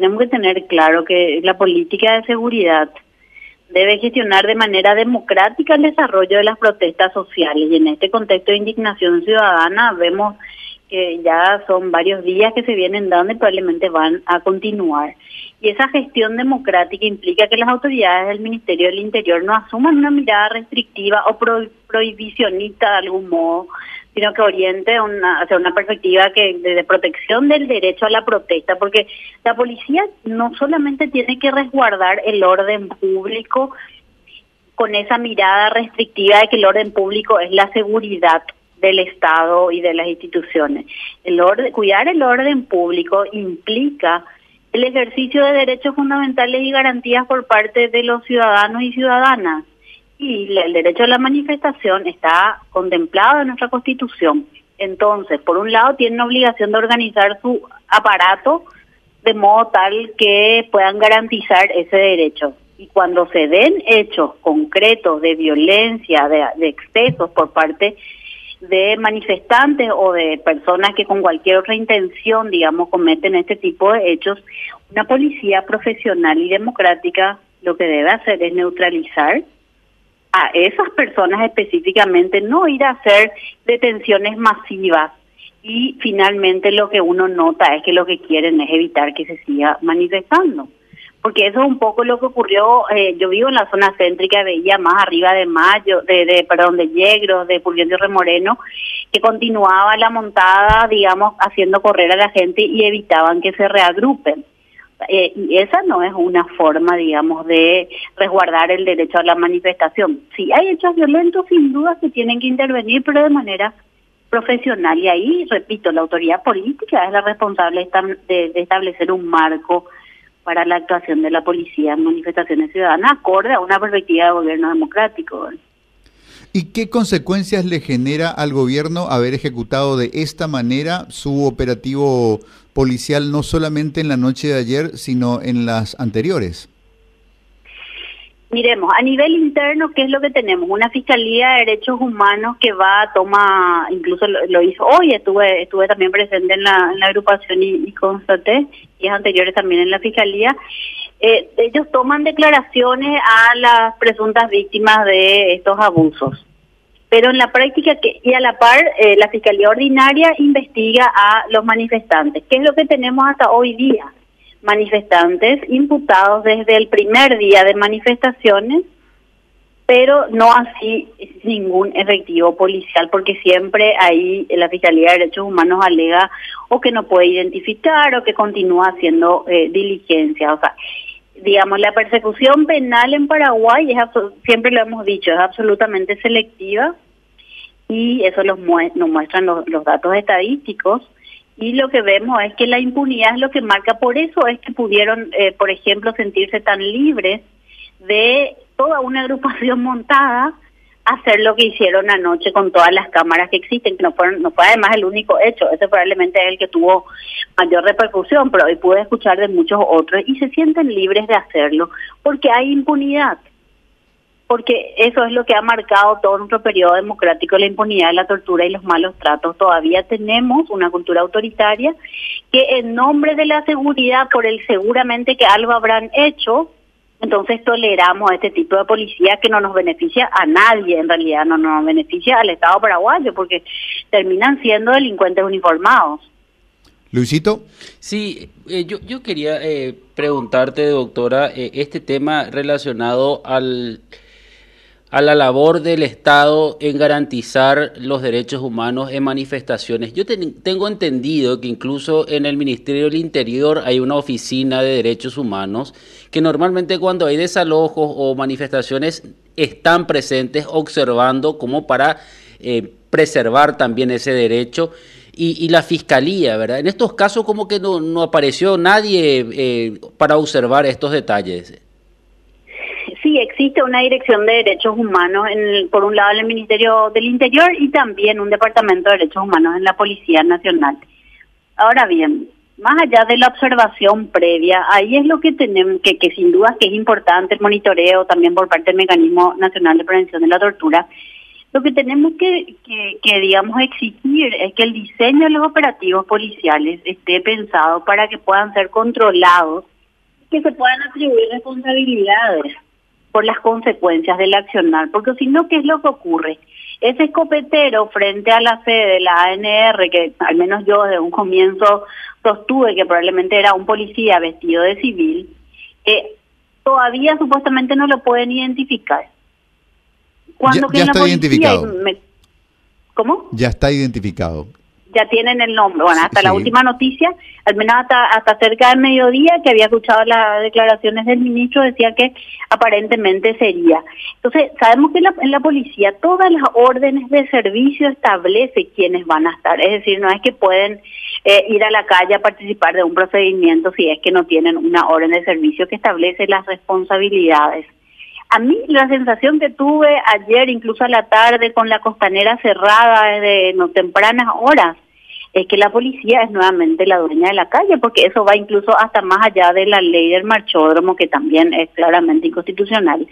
tenemos que tener claro que la política de seguridad debe gestionar de manera democrática el desarrollo de las protestas sociales y en este contexto de indignación ciudadana vemos que ya son varios días que se vienen dando y probablemente van a continuar. Y esa gestión democrática implica que las autoridades del Ministerio del Interior no asuman una mirada restrictiva o prohibicionista de algún modo, sino que oriente hacia una perspectiva que de, protección del derecho a la protesta, porque la policía no solamente tiene que resguardar el orden público con esa mirada restrictiva de que el orden público es la seguridad del Estado y de las instituciones. El orden, cuidar el orden público implica el ejercicio de derechos fundamentales y garantías por parte de los ciudadanos y ciudadanas. Y el derecho a la manifestación está contemplado en nuestra Constitución. Entonces, por un lado, tienen obligación de organizar su aparato de modo tal que puedan garantizar ese derecho. Y cuando se den hechos concretos de violencia, de, de excesos por parte de manifestantes o de personas que con cualquier otra intención, digamos, cometen este tipo de hechos, una policía profesional y democrática lo que debe hacer es neutralizar a esas personas específicamente, no ir a hacer detenciones masivas. Y finalmente lo que uno nota es que lo que quieren es evitar que se siga manifestando porque eso es un poco lo que ocurrió, eh, yo vivo en la zona céntrica, veía más arriba de Mayo, de, de perdón, de Yegros, de Pulviento y Remoreno, que continuaba la montada, digamos, haciendo correr a la gente y evitaban que se reagrupen. Eh, y esa no es una forma, digamos, de resguardar el derecho a la manifestación. Si hay hechos violentos, sin duda se tienen que intervenir, pero de manera profesional. Y ahí, repito, la autoridad política es la responsable de establecer un marco para la actuación de la policía en manifestaciones ciudadanas acorde a una perspectiva de gobierno democrático. ¿Y qué consecuencias le genera al gobierno haber ejecutado de esta manera su operativo policial no solamente en la noche de ayer, sino en las anteriores? Miremos, a nivel interno, ¿qué es lo que tenemos? Una Fiscalía de Derechos Humanos que va a tomar, incluso lo, hizo hoy, estuve estuve también presente en la, agrupación y, constaté, y anteriores también en la Fiscalía, eh, ellos toman declaraciones a las presuntas víctimas de estos abusos. Pero en la práctica, que, y a la par, eh, la Fiscalía Ordinaria investiga a los manifestantes. ¿Qué es lo que tenemos hasta hoy día? manifestantes imputados desde el primer día de manifestaciones, pero no así ningún efectivo policial, porque siempre ahí la Fiscalía de Derechos Humanos alega o que no puede identificar o que continúa haciendo eh, diligencia. O sea, digamos, la persecución penal en Paraguay, es siempre lo hemos dicho, es absolutamente selectiva y eso los nos muestran los datos estadísticos y lo que vemos es que la impunidad es lo que marca, por eso es que pudieron, eh, por ejemplo, sentirse tan libres de toda una agrupación montada hacer lo que hicieron anoche con todas las cámaras que existen, que no fueron, no fue además el único hecho, ese probablemente es el que tuvo mayor repercusión, pero hoy pude escuchar de muchos otros y se sienten libres de hacerlo porque hay impunidad porque eso es lo que ha marcado todo nuestro periodo democrático, la impunidad, la tortura y los malos tratos. Todavía tenemos una cultura autoritaria que en nombre de la seguridad, por el seguramente que algo habrán hecho, entonces toleramos a este tipo de policía que no nos beneficia a nadie, en realidad no nos beneficia al Estado paraguayo, porque terminan siendo delincuentes uniformados. Luisito. Sí, eh, yo, yo quería eh, preguntarte, doctora, eh, este tema relacionado al a la labor del Estado en garantizar los derechos humanos en manifestaciones. Yo tengo entendido que incluso en el Ministerio del Interior hay una oficina de derechos humanos que normalmente cuando hay desalojos o manifestaciones están presentes observando como para eh, preservar también ese derecho. Y, la fiscalía, ¿verdad? En estos casos como que no, apareció nadie eh, para observar estos detalles sí existe una dirección de derechos humanos, en por un lado en el Ministerio del Interior y también un Departamento de Derechos Humanos en la Policía Nacional. Ahora bien, más allá de la observación previa, ahí es lo que tenemos, que, que sin duda que es importante el monitoreo también por parte del Mecanismo Nacional de Prevención de la Tortura, Lo que tenemos que, que, digamos, exigir es que el diseño de los operativos policiales esté pensado para que puedan ser controlados, que se puedan atribuir responsabilidades por las consecuencias del accionar, porque si no, ¿qué es lo que ocurre? Ese escopetero frente a la sede de la ANR, que al menos yo desde un comienzo sostuve que probablemente era un policía vestido de civil, eh, todavía supuestamente no lo pueden identificar. Cuando ya, está identificado. ¿Cómo? Ya está identificado ya tienen el nombre. Bueno, hasta la última noticia, al menos hasta, hasta cerca del mediodía, que había escuchado las declaraciones del ministro, decía que aparentemente sería. Entonces, sabemos que en la, policía todas las órdenes de servicio establece quiénes van a estar. Es decir, no es que pueden eh, ir a la calle a participar de un procedimiento si es que no tienen una orden de servicio que establece las responsabilidades. A mí la sensación que tuve ayer, incluso a la tarde, con la costanera cerrada desde no tempranas horas, es que la policía es nuevamente la dueña de la calle, porque eso va incluso hasta más allá de la ley del marchódromo, que también es claramente inconstitucional,